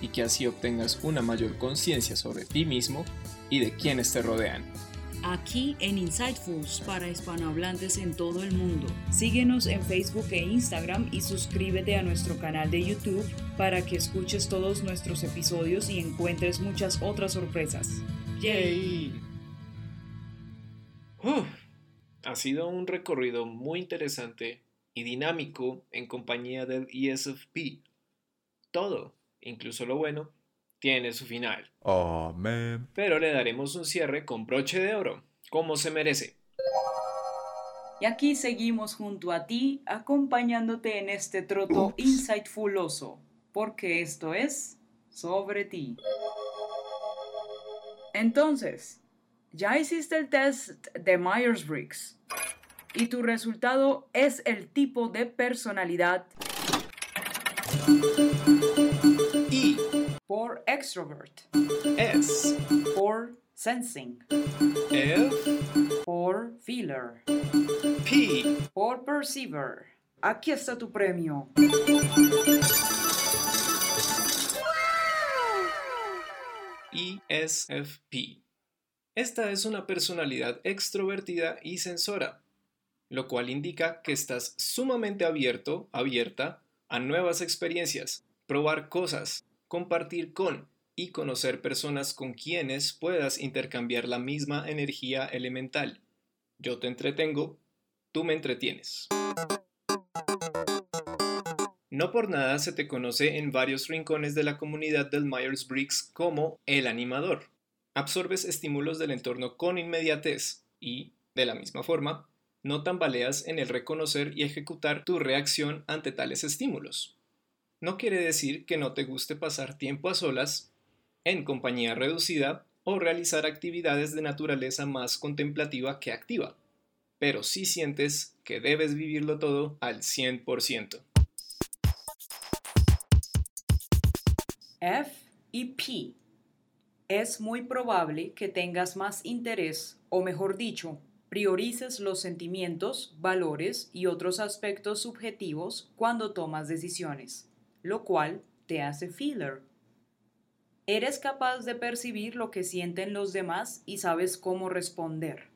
y que así obtengas una mayor conciencia sobre ti mismo y de quienes te rodean. Aquí en Insightfuls para hispanohablantes en todo el mundo. Síguenos en Facebook e Instagram y suscríbete a nuestro canal de YouTube para que escuches todos nuestros episodios y encuentres muchas otras sorpresas. ¡Yay! ha sido un recorrido muy interesante y dinámico en compañía del ESFP. Todo incluso lo bueno, tiene su final. Amén. Pero le daremos un cierre con broche de oro, como se merece. Y aquí seguimos junto a ti, acompañándote en este troto insightfuloso, porque esto es sobre ti. Entonces, ya hiciste el test de Myers-Briggs y tu resultado es el tipo de personalidad extrovert. S. Por sensing. F. Por feeler. P. Por perceiver. Aquí está tu premio. ESFP. Esta es una personalidad extrovertida y sensora, lo cual indica que estás sumamente abierto, abierta a nuevas experiencias, probar cosas, compartir con y conocer personas con quienes puedas intercambiar la misma energía elemental. Yo te entretengo, tú me entretienes. No por nada se te conoce en varios rincones de la comunidad del Myers-Briggs como el animador. Absorbes estímulos del entorno con inmediatez y, de la misma forma, no tambaleas en el reconocer y ejecutar tu reacción ante tales estímulos no quiere decir que no te guste pasar tiempo a solas, en compañía reducida o realizar actividades de naturaleza más contemplativa que activa, pero sí sientes que debes vivirlo todo al 100%. F y P. Es muy probable que tengas más interés, o mejor dicho, priorices los sentimientos, valores y otros aspectos subjetivos cuando tomas decisiones lo cual te hace feeler. Eres capaz de percibir lo que sienten los demás y sabes cómo responder.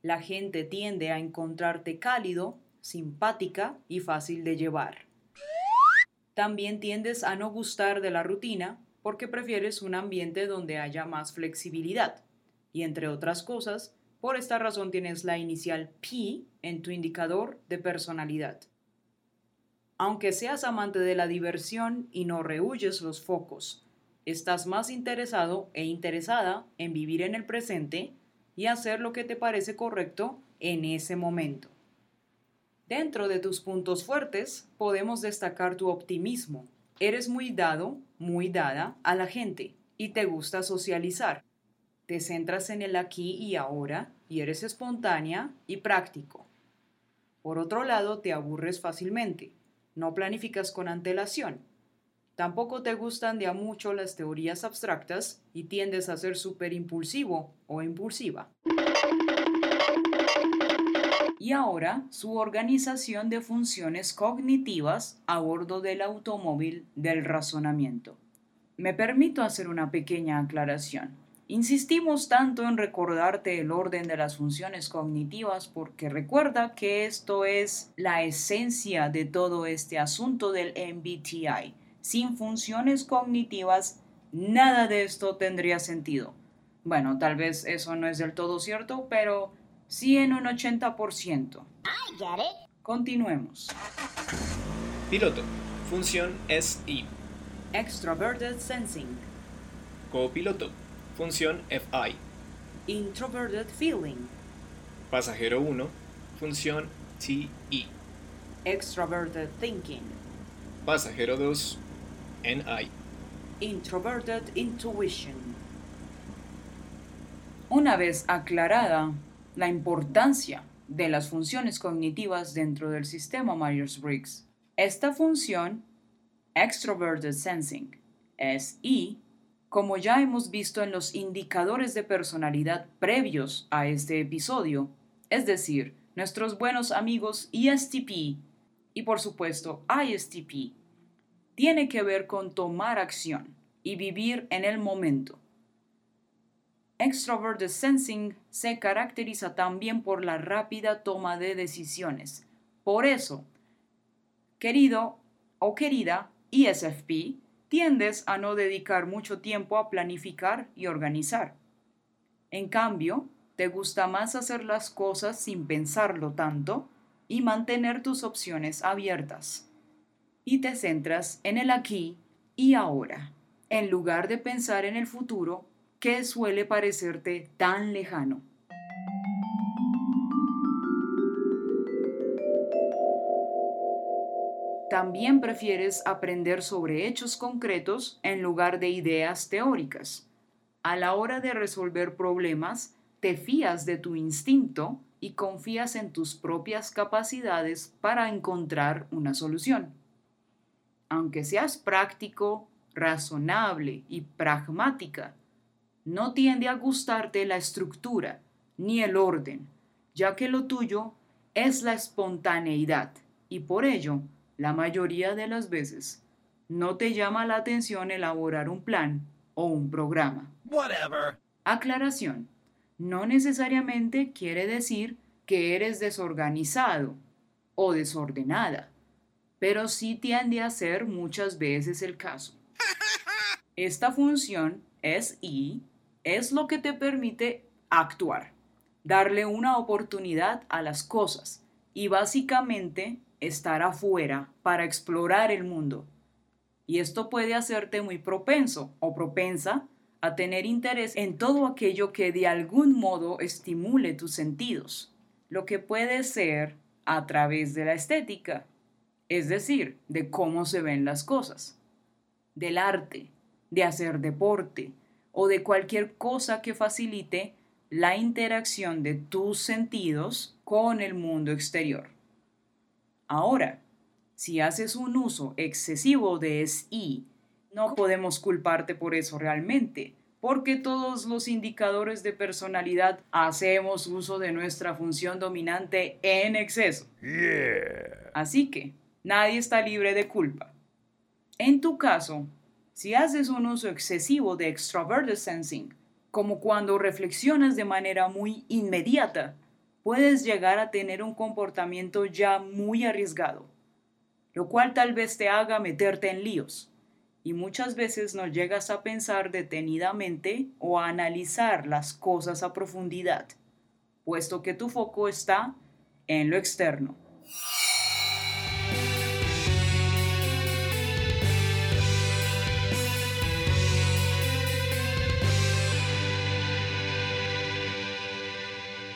La gente tiende a encontrarte cálido, simpática y fácil de llevar. También tiendes a no gustar de la rutina porque prefieres un ambiente donde haya más flexibilidad. Y entre otras cosas, por esta razón tienes la inicial P en tu indicador de personalidad. Aunque seas amante de la diversión y no rehuyes los focos, estás más interesado e interesada en vivir en el presente y hacer lo que te parece correcto en ese momento. Dentro de tus puntos fuertes podemos destacar tu optimismo. Eres muy dado, muy dada a la gente y te gusta socializar. Te centras en el aquí y ahora y eres espontánea y práctico. Por otro lado, te aburres fácilmente no planificas con antelación. Tampoco te gustan de a mucho las teorías abstractas y tiendes a ser súper impulsivo o impulsiva. Y ahora su organización de funciones cognitivas a bordo del automóvil del razonamiento. Me permito hacer una pequeña aclaración. Insistimos tanto en recordarte el orden de las funciones cognitivas porque recuerda que esto es la esencia de todo este asunto del MBTI. Sin funciones cognitivas, nada de esto tendría sentido. Bueno, tal vez eso no es del todo cierto, pero sí en un 80%. Continuemos. Piloto. Función SI. Extroverted Sensing. Copiloto función FI. Introverted Feeling. Pasajero 1, función TE. Extroverted Thinking. Pasajero 2, NI. Introverted Intuition. Una vez aclarada la importancia de las funciones cognitivas dentro del sistema Myers-Briggs, esta función, Extroverted Sensing, SI, como ya hemos visto en los indicadores de personalidad previos a este episodio, es decir, nuestros buenos amigos ESTP y por supuesto ISTP, tiene que ver con tomar acción y vivir en el momento. Extroverted Sensing se caracteriza también por la rápida toma de decisiones. Por eso, querido o querida ESFP, tiendes a no dedicar mucho tiempo a planificar y organizar. En cambio, te gusta más hacer las cosas sin pensarlo tanto y mantener tus opciones abiertas. Y te centras en el aquí y ahora, en lugar de pensar en el futuro que suele parecerte tan lejano. También prefieres aprender sobre hechos concretos en lugar de ideas teóricas. A la hora de resolver problemas, te fías de tu instinto y confías en tus propias capacidades para encontrar una solución. Aunque seas práctico, razonable y pragmática, no tiende a gustarte la estructura ni el orden, ya que lo tuyo es la espontaneidad y por ello la mayoría de las veces, no te llama la atención elaborar un plan o un programa. Whatever. Aclaración. No necesariamente quiere decir que eres desorganizado o desordenada, pero sí tiende a ser muchas veces el caso. Esta función es y es lo que te permite actuar, darle una oportunidad a las cosas y básicamente estar afuera para explorar el mundo. Y esto puede hacerte muy propenso o propensa a tener interés en todo aquello que de algún modo estimule tus sentidos, lo que puede ser a través de la estética, es decir, de cómo se ven las cosas, del arte, de hacer deporte o de cualquier cosa que facilite la interacción de tus sentidos con el mundo exterior. Ahora, si haces un uso excesivo de SI, no podemos culparte por eso realmente, porque todos los indicadores de personalidad hacemos uso de nuestra función dominante en exceso. Así que, nadie está libre de culpa. En tu caso, si haces un uso excesivo de extroverted sensing, como cuando reflexionas de manera muy inmediata puedes llegar a tener un comportamiento ya muy arriesgado, lo cual tal vez te haga meterte en líos. Y muchas veces no llegas a pensar detenidamente o a analizar las cosas a profundidad, puesto que tu foco está en lo externo.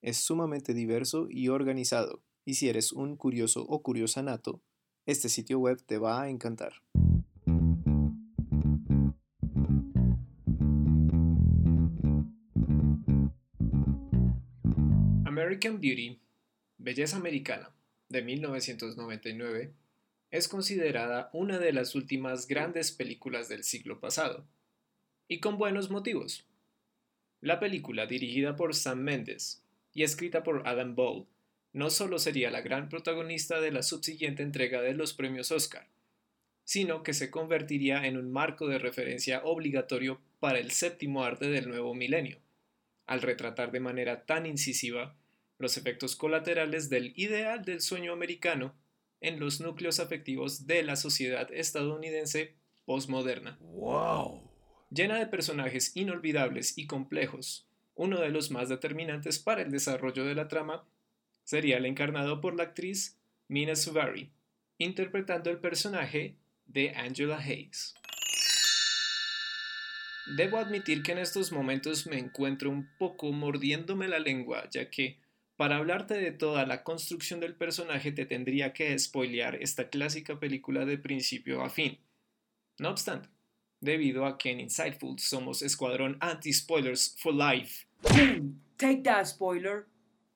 Es sumamente diverso y organizado, y si eres un curioso o curiosa nato, este sitio web te va a encantar. American Beauty, Belleza Americana, de 1999, es considerada una de las últimas grandes películas del siglo pasado, y con buenos motivos. La película, dirigida por Sam Mendes, y escrita por Adam Ball, no solo sería la gran protagonista de la subsiguiente entrega de los premios Oscar, sino que se convertiría en un marco de referencia obligatorio para el séptimo arte del nuevo milenio, al retratar de manera tan incisiva los efectos colaterales del ideal del sueño americano en los núcleos afectivos de la sociedad estadounidense postmoderna. ¡Wow! Llena de personajes inolvidables y complejos, uno de los más determinantes para el desarrollo de la trama sería el encarnado por la actriz Mina Suvari, interpretando el personaje de Angela Hayes. Debo admitir que en estos momentos me encuentro un poco mordiéndome la lengua, ya que para hablarte de toda la construcción del personaje te tendría que spoilear esta clásica película de principio a fin. No obstante, debido a que en Insightful somos escuadrón anti-spoilers for life. Take that spoiler.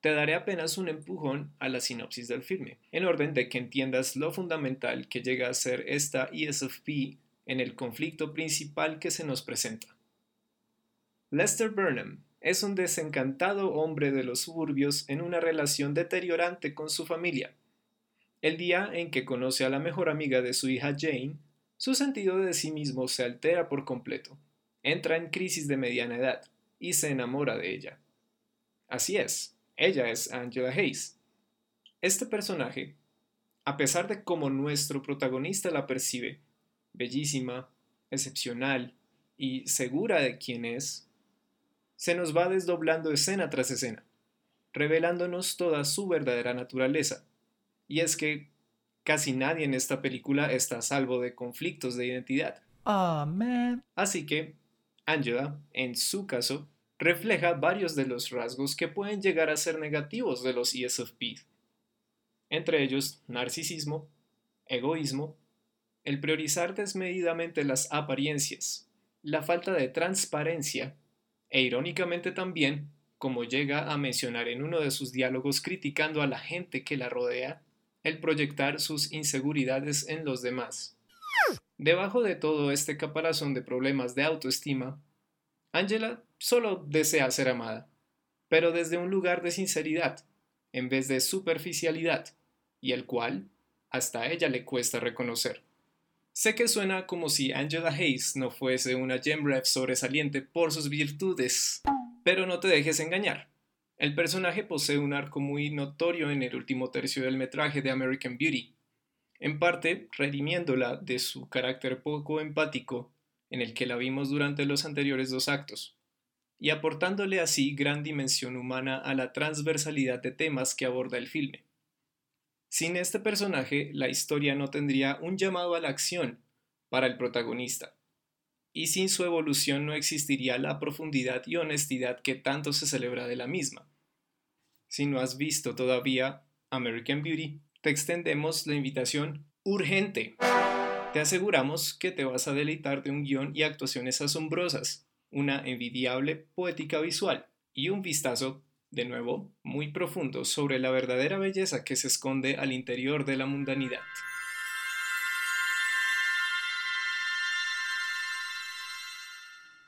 Te daré apenas un empujón a la sinopsis del filme, en orden de que entiendas lo fundamental que llega a ser esta ESFP en el conflicto principal que se nos presenta. Lester Burnham es un desencantado hombre de los suburbios en una relación deteriorante con su familia. El día en que conoce a la mejor amiga de su hija Jane, su sentido de sí mismo se altera por completo, entra en crisis de mediana edad y se enamora de ella. Así es, ella es Angela Hayes. Este personaje, a pesar de cómo nuestro protagonista la percibe, bellísima, excepcional y segura de quién es, se nos va desdoblando escena tras escena, revelándonos toda su verdadera naturaleza. Y es que casi nadie en esta película está a salvo de conflictos de identidad. Así que, Angela, en su caso, refleja varios de los rasgos que pueden llegar a ser negativos de los ESFP. Entre ellos, narcisismo, egoísmo, el priorizar desmedidamente las apariencias, la falta de transparencia e irónicamente también, como llega a mencionar en uno de sus diálogos criticando a la gente que la rodea, el proyectar sus inseguridades en los demás. Debajo de todo este caparazón de problemas de autoestima, Angela solo desea ser amada, pero desde un lugar de sinceridad, en vez de superficialidad, y el cual hasta a ella le cuesta reconocer. Sé que suena como si Angela Hayes no fuese una gem sobresaliente por sus virtudes, pero no te dejes engañar. El personaje posee un arco muy notorio en el último tercio del metraje de American Beauty, en parte redimiéndola de su carácter poco empático en el que la vimos durante los anteriores dos actos, y aportándole así gran dimensión humana a la transversalidad de temas que aborda el filme. Sin este personaje, la historia no tendría un llamado a la acción para el protagonista, y sin su evolución no existiría la profundidad y honestidad que tanto se celebra de la misma. Si no has visto todavía American Beauty, te extendemos la invitación urgente. Te aseguramos que te vas a deleitar de un guion y actuaciones asombrosas, una envidiable poética visual y un vistazo, de nuevo, muy profundo sobre la verdadera belleza que se esconde al interior de la mundanidad.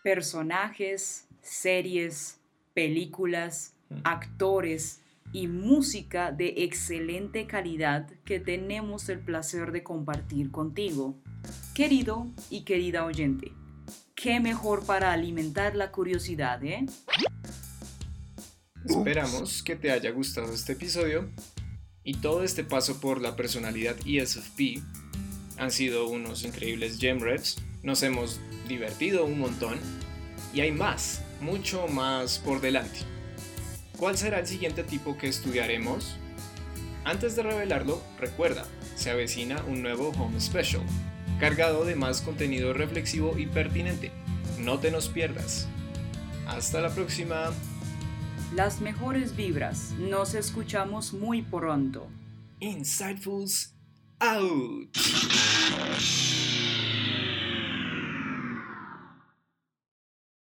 Personajes, series, películas, actores, y música de excelente calidad que tenemos el placer de compartir contigo. Querido y querida oyente, qué mejor para alimentar la curiosidad, ¿eh? Esperamos que te haya gustado este episodio y todo este paso por la personalidad ESFP han sido unos increíbles gem reps. Nos hemos divertido un montón y hay más, mucho más por delante. ¿Cuál será el siguiente tipo que estudiaremos? Antes de revelarlo, recuerda, se avecina un nuevo Home Special, cargado de más contenido reflexivo y pertinente. No te nos pierdas. Hasta la próxima. Las mejores vibras. Nos escuchamos muy pronto. Insightfuls out.